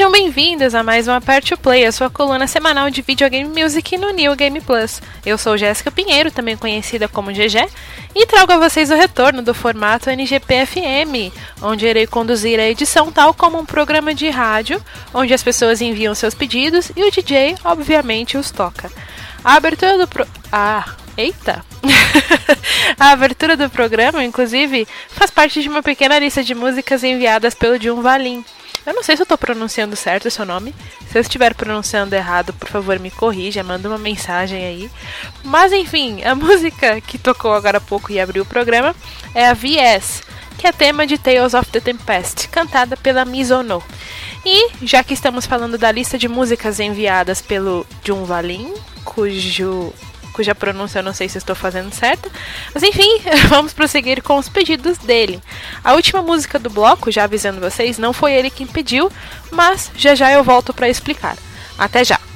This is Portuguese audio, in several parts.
Sejam bem-vindos a mais um Aperte o Play, a sua coluna semanal de videogame music no New Game Plus. Eu sou Jéssica Pinheiro, também conhecida como GG, e trago a vocês o retorno do formato NGPFM, onde irei conduzir a edição tal como um programa de rádio, onde as pessoas enviam seus pedidos e o DJ, obviamente, os toca. A abertura do pro... Ah, eita! a abertura do programa, inclusive, faz parte de uma pequena lista de músicas enviadas pelo Jun Valim. Eu não sei se eu tô pronunciando certo o seu nome. Se eu estiver pronunciando errado, por favor, me corrija, manda uma mensagem aí. Mas enfim, a música que tocou agora há pouco e abriu o programa é a VS, que é tema de Tales of the Tempest, cantada pela Mizono. E já que estamos falando da lista de músicas enviadas pelo Jun Valin, cujo cuja pronúncia eu não sei se estou fazendo certo. Mas enfim, vamos prosseguir com os pedidos dele. A última música do bloco, já avisando vocês, não foi ele quem pediu, mas já já eu volto para explicar. Até já!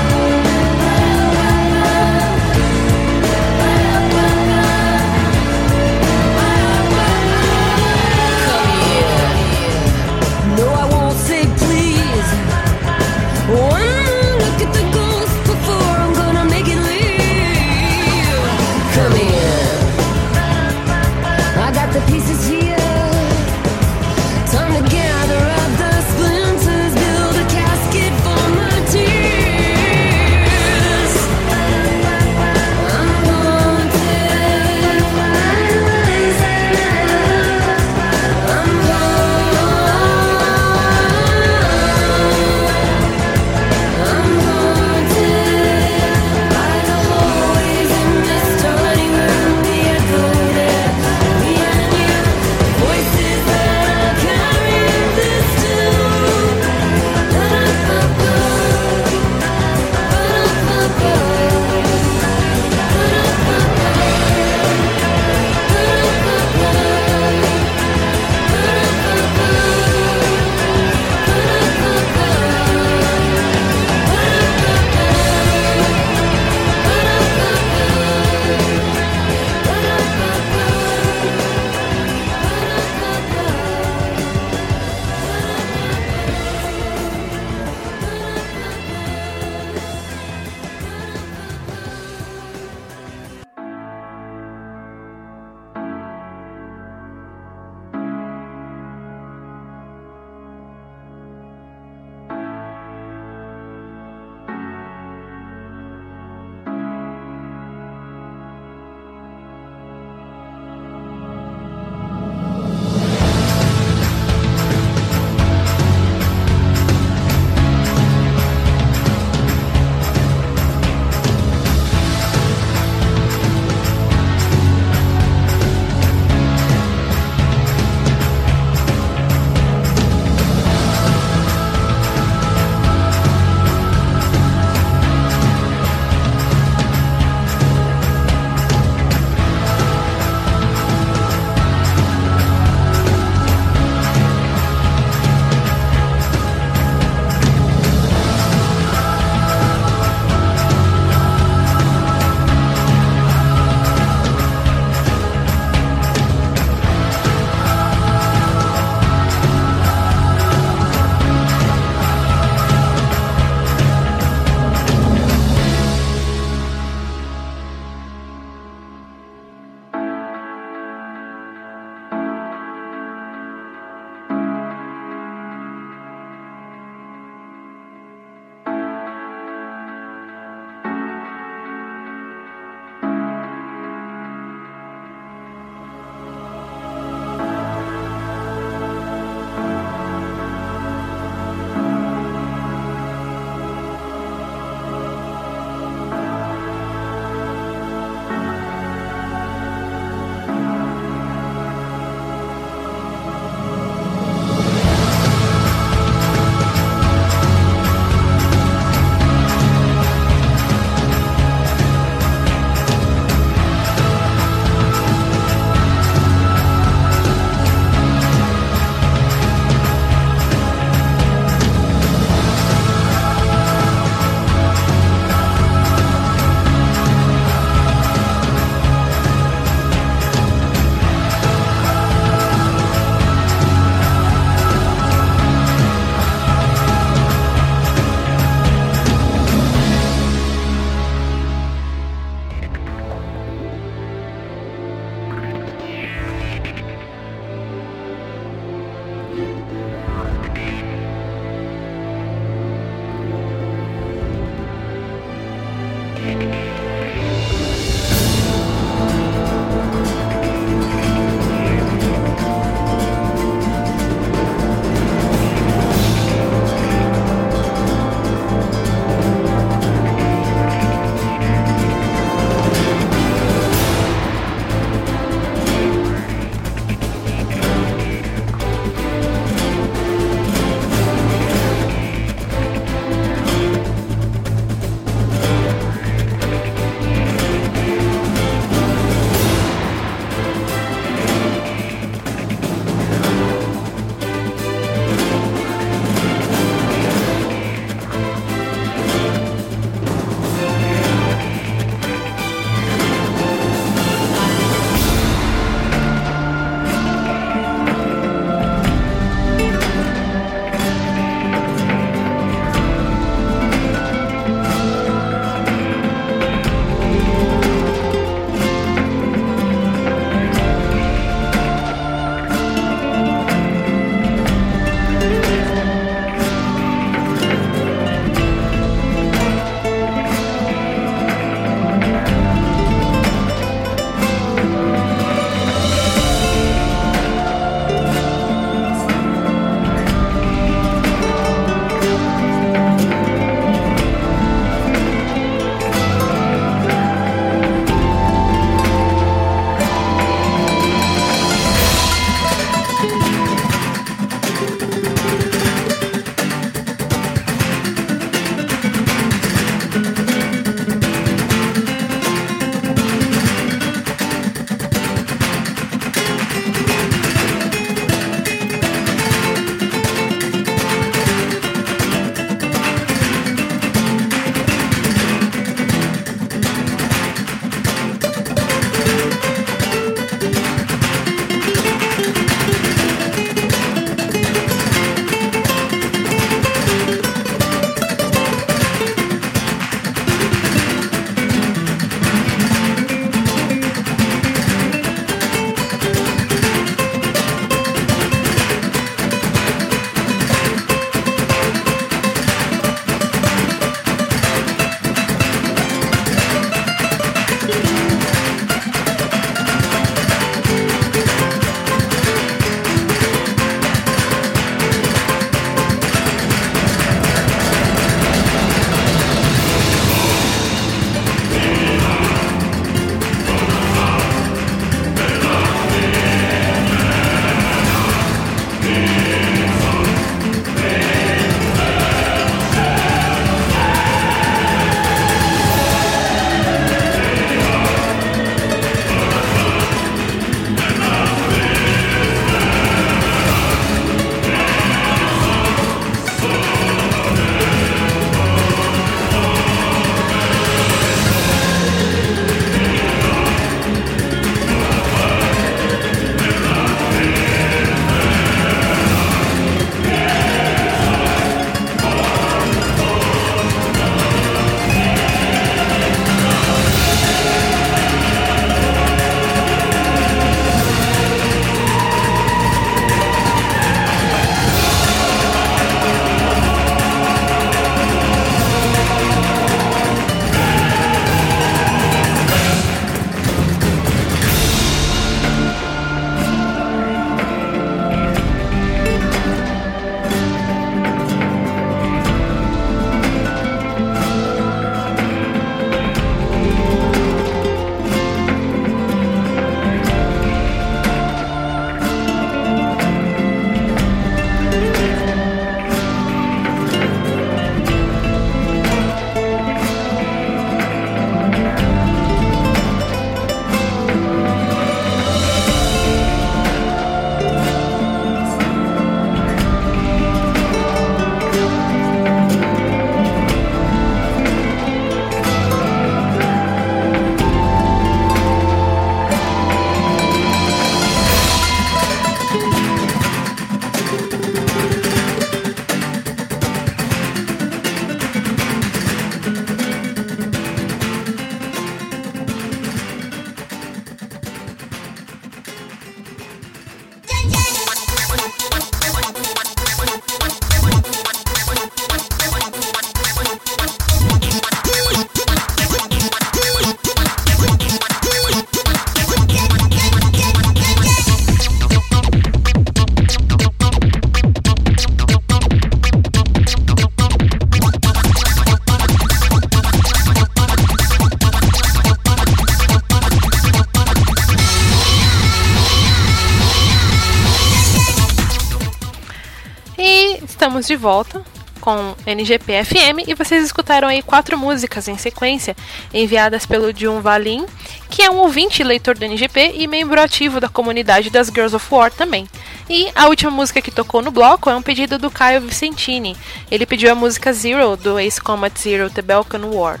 Estamos de volta com NGP FM e vocês escutaram aí quatro músicas em sequência enviadas pelo Jun Valin, que é um ouvinte leitor do NGP e membro ativo da comunidade das Girls of War também. E a última música que tocou no bloco é um pedido do Caio Vicentini. Ele pediu a música Zero do Ace Combat Zero The Balkan War.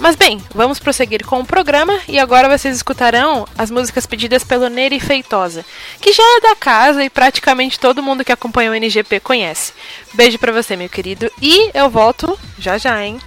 Mas bem, vamos prosseguir com o programa e agora vocês escutarão as músicas pedidas pelo Neri Feitosa, que já é da casa e praticamente todo mundo que acompanha o NGP conhece. Beijo para você, meu querido, e eu volto já já, hein?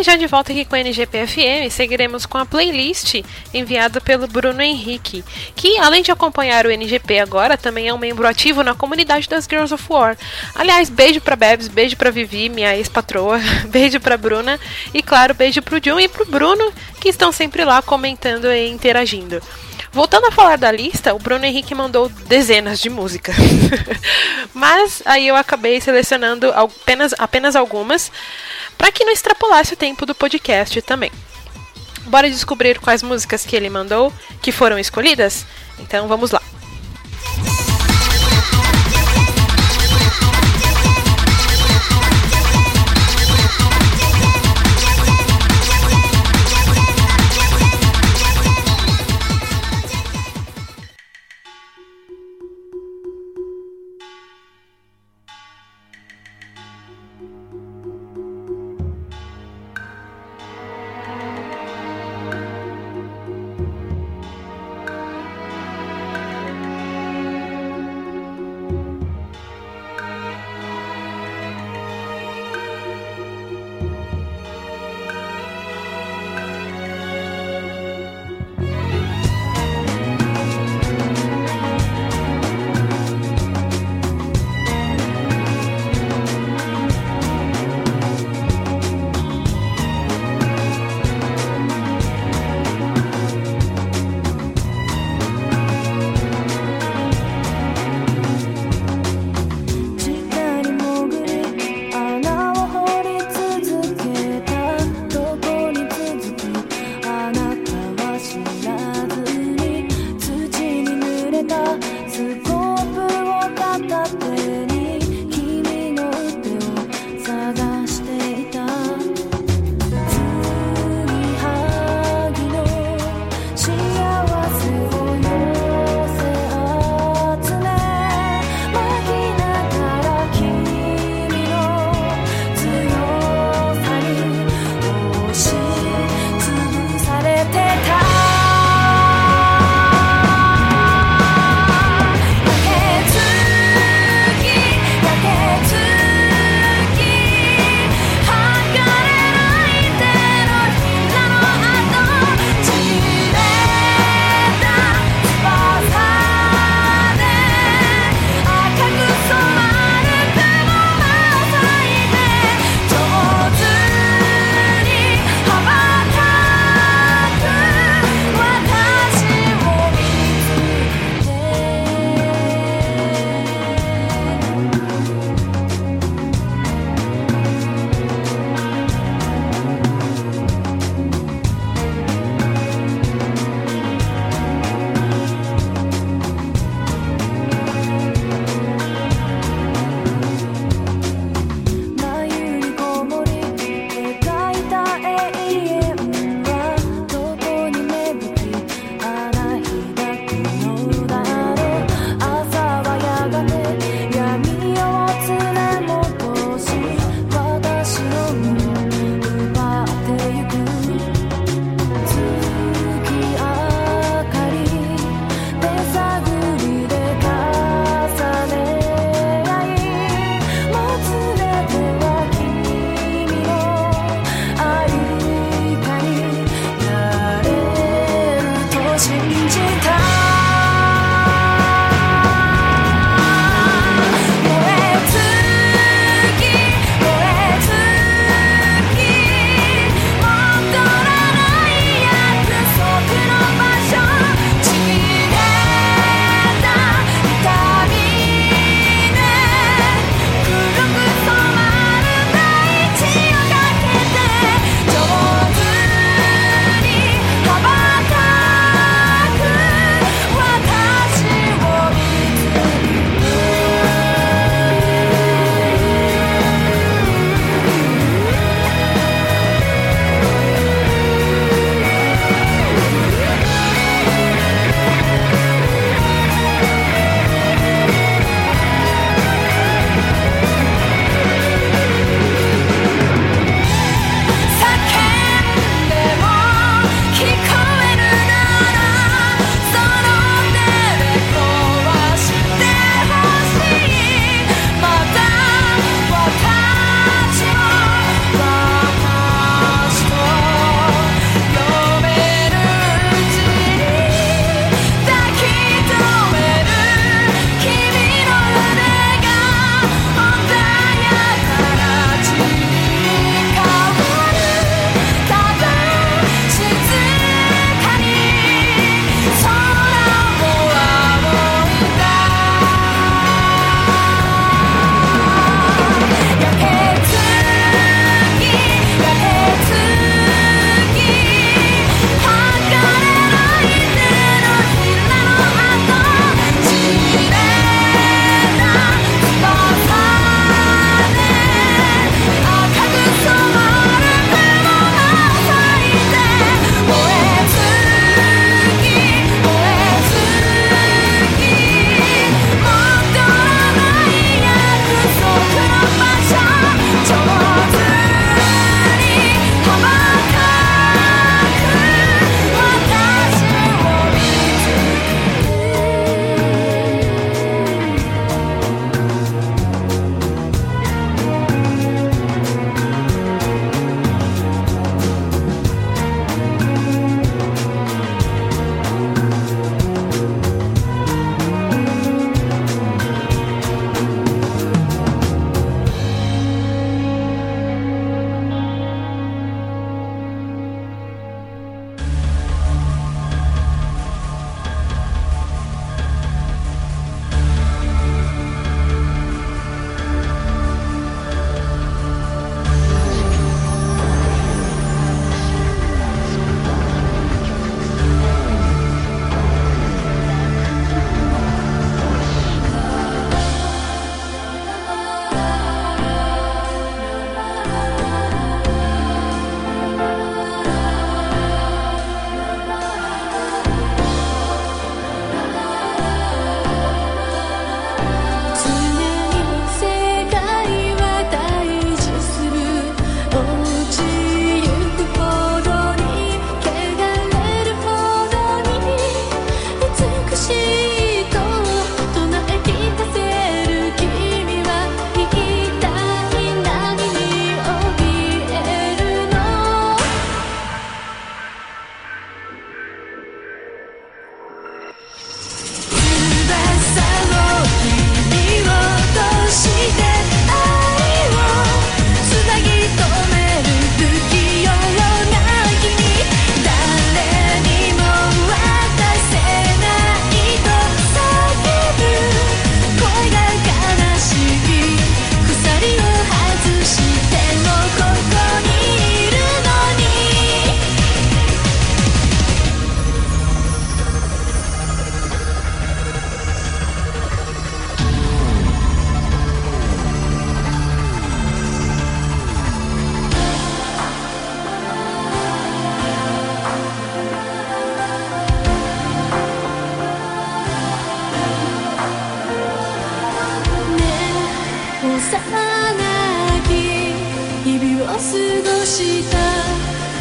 E já de volta aqui com a NGPFM, seguiremos com a playlist enviada pelo Bruno Henrique, que além de acompanhar o NGP agora, também é um membro ativo na comunidade das Girls of War. Aliás, beijo pra Bebs, beijo pra Vivi, minha ex-patroa, beijo pra Bruna e claro, beijo pro John e pro Bruno, que estão sempre lá comentando e interagindo. Voltando a falar da lista, o Bruno Henrique mandou dezenas de músicas. Mas aí eu acabei selecionando apenas, apenas algumas para que não extrapolasse o tempo do podcast também. Bora descobrir quais músicas que ele mandou que foram escolhidas? Então vamos lá.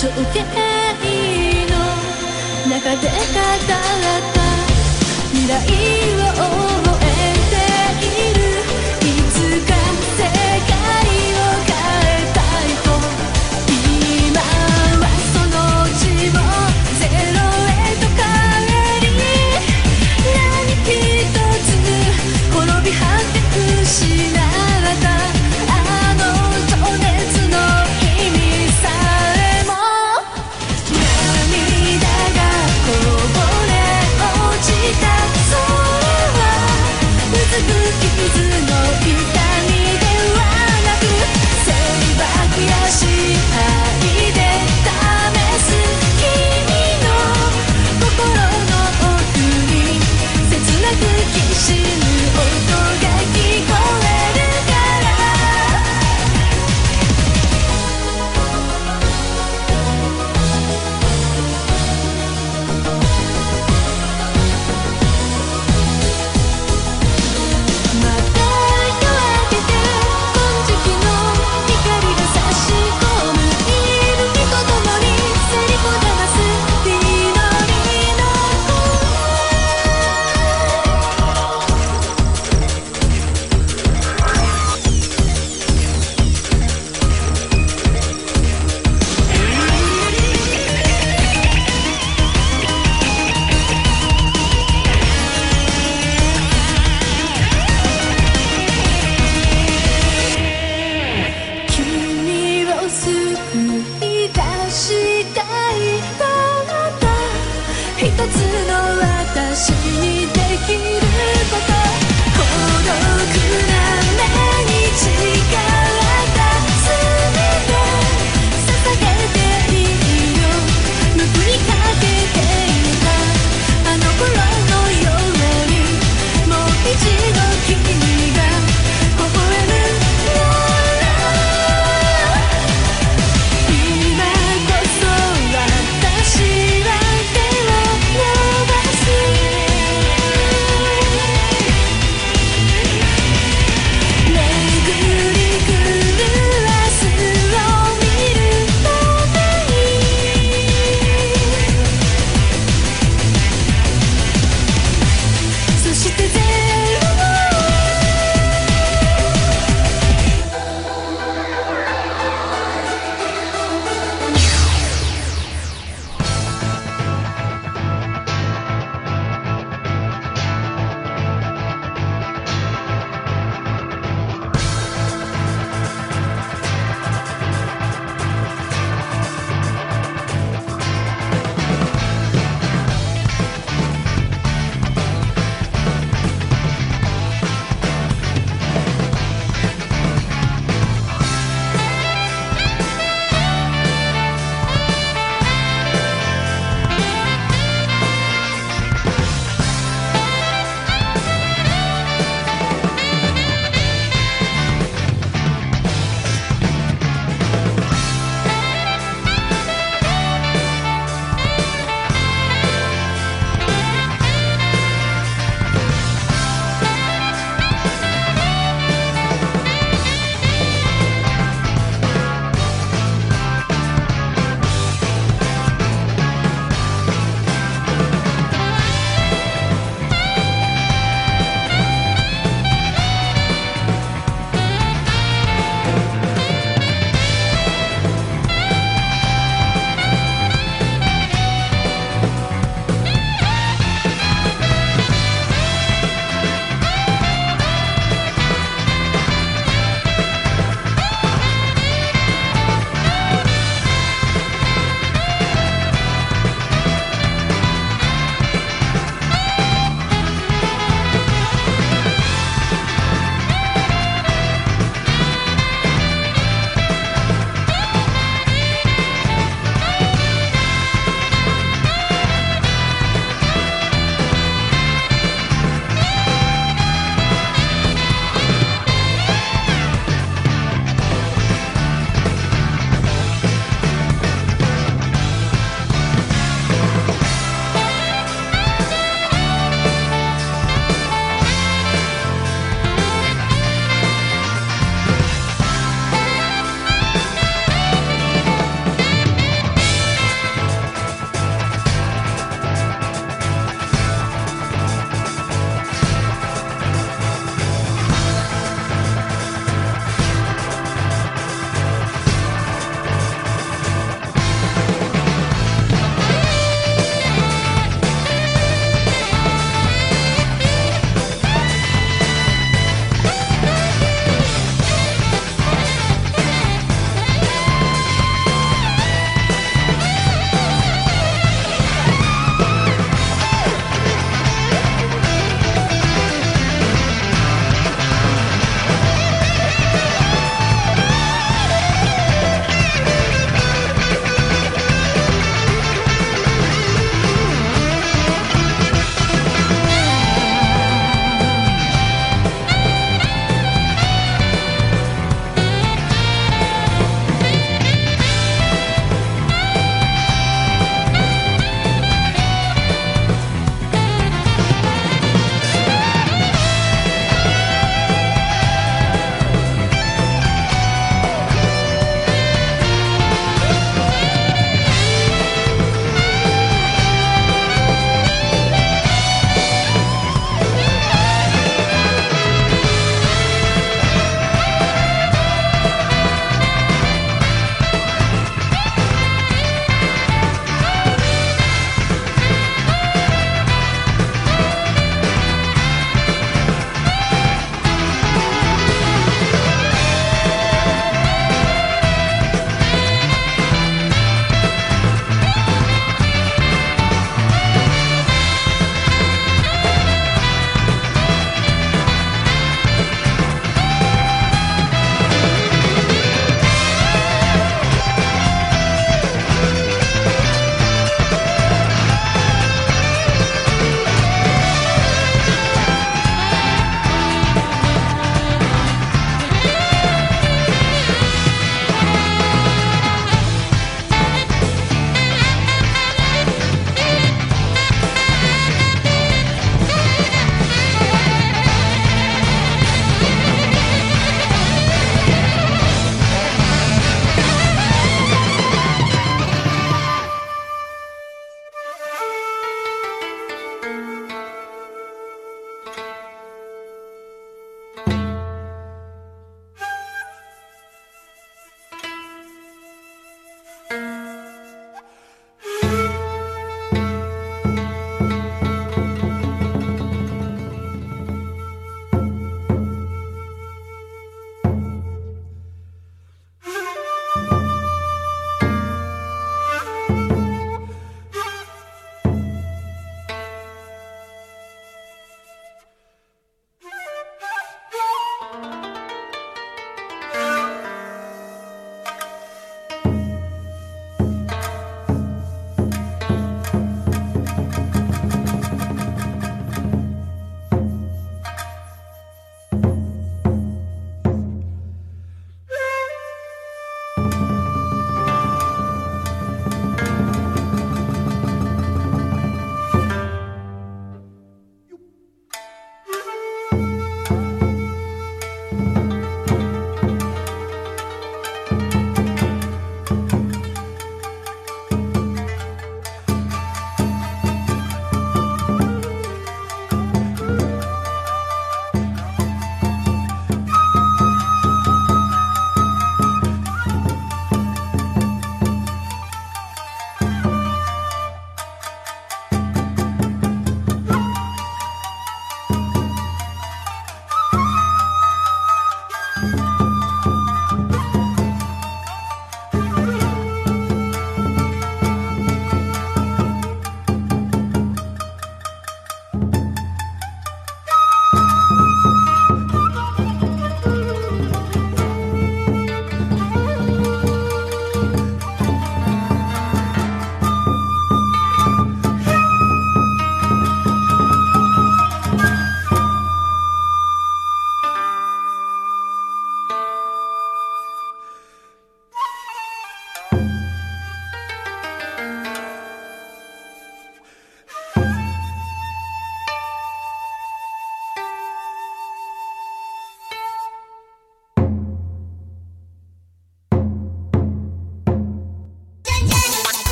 情景の？中で語らった未来を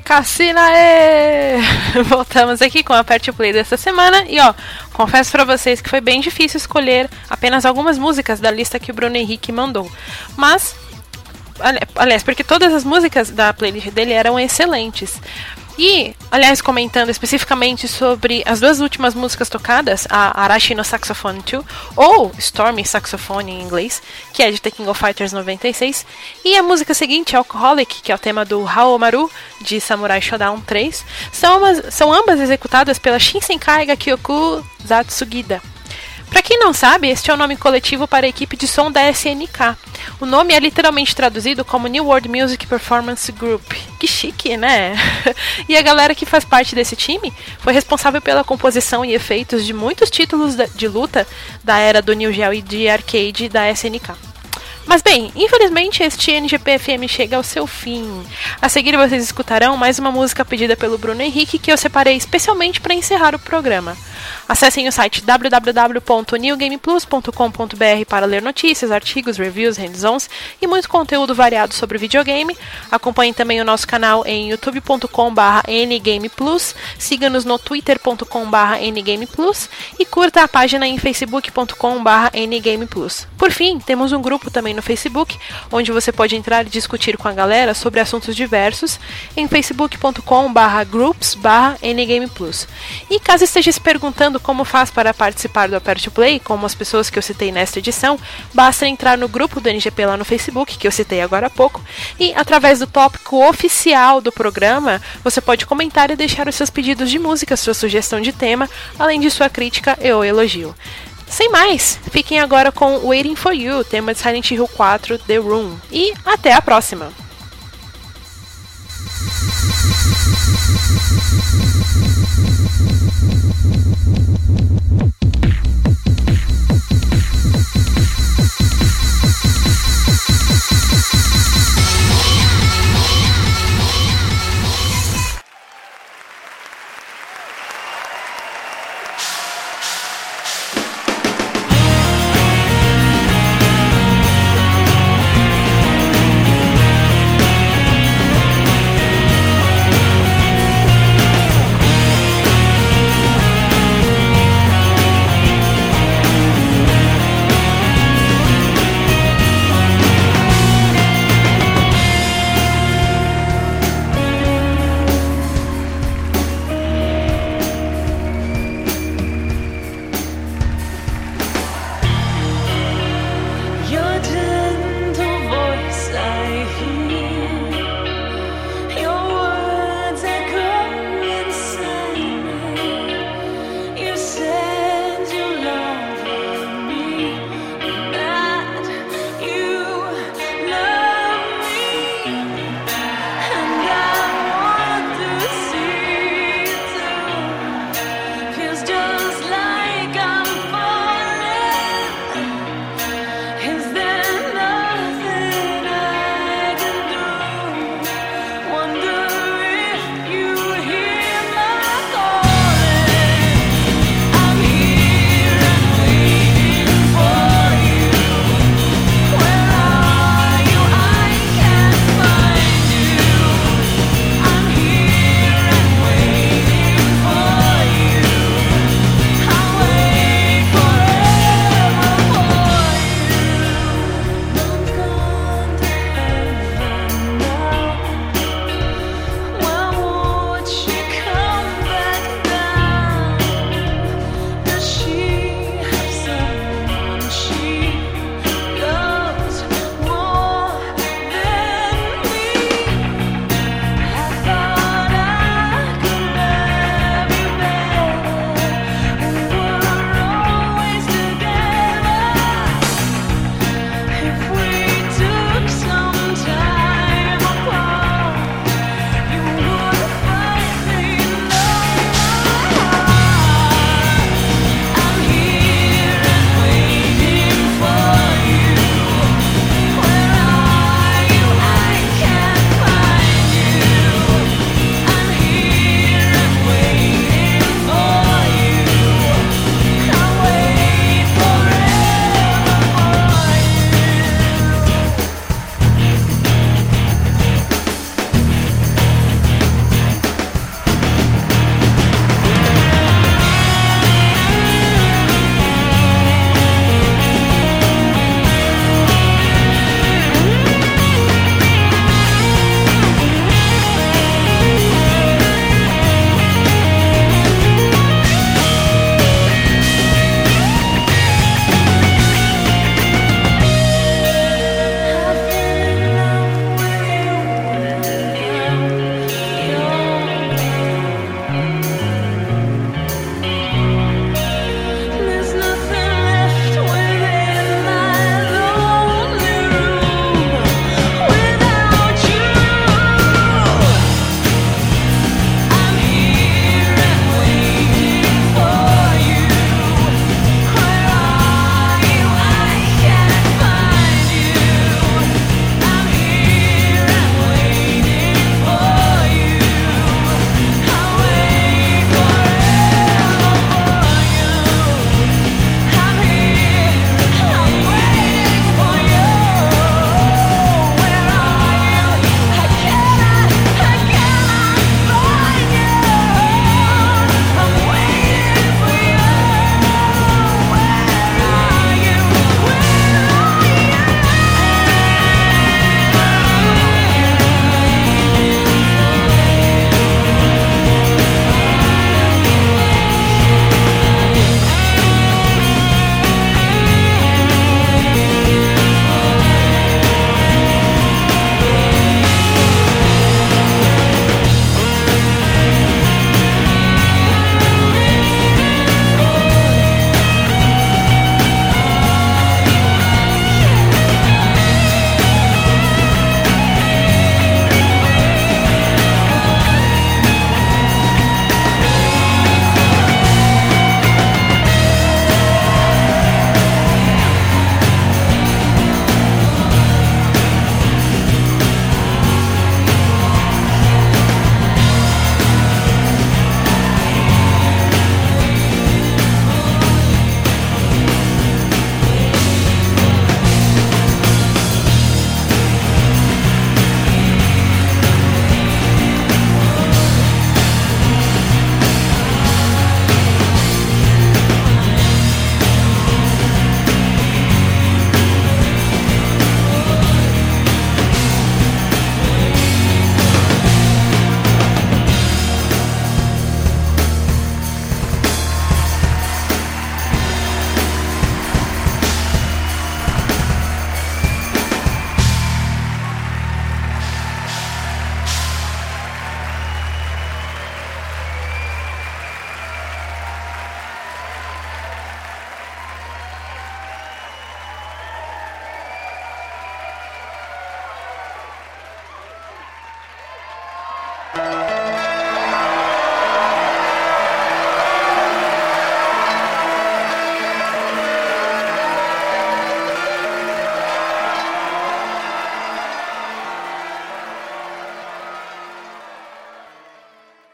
Cassina! Ê! Voltamos aqui com a Aperte o Play dessa semana e ó, confesso para vocês que foi bem difícil escolher apenas algumas músicas da lista que o Bruno Henrique mandou. Mas aliás, porque todas as músicas da playlist dele eram excelentes. E, aliás, comentando especificamente sobre as duas últimas músicas tocadas, a Arashi no Saxophone 2, ou Stormy Saxophone em inglês, que é de The King of Fighters 96, e a música seguinte, Alcoholic, que é o tema do Haomaru, de Samurai Shodown 3, são, umas, são ambas executadas pela Shinsenkai Gakyoku Zatsugida. Para quem não sabe, este é o nome coletivo para a equipe de som da SNK. O nome é literalmente traduzido como New World Music Performance Group. Que chique, né? e a galera que faz parte desse time foi responsável pela composição e efeitos de muitos títulos de luta da era do New Geo e de arcade da SNK. Mas bem, infelizmente este NGPFM chega ao seu fim. A seguir vocês escutarão mais uma música pedida pelo Bruno Henrique que eu separei especialmente para encerrar o programa. Acessem o site www.newgameplus.com.br para ler notícias, artigos, reviews, hands-ons e muito conteúdo variado sobre videogame. Acompanhem também o nosso canal em youtube.com/ngameplus, siga-nos no twitter.com/ngameplus e curta a página em facebook.com/ngameplus. Por fim, temos um grupo também no Facebook, onde você pode entrar e discutir com a galera sobre assuntos diversos em facebook.com/groups/ngameplus. E caso esteja se perguntando como faz para participar do Aperte Play, como as pessoas que eu citei nesta edição, basta entrar no grupo do NGP lá no Facebook, que eu citei agora há pouco, e através do tópico oficial do programa, você pode comentar e deixar os seus pedidos de música, sua sugestão de tema, além de sua crítica e ou elogio. Sem mais, fiquem agora com Waiting for You, tema de Silent Hill 4 The Room, e até a próxima!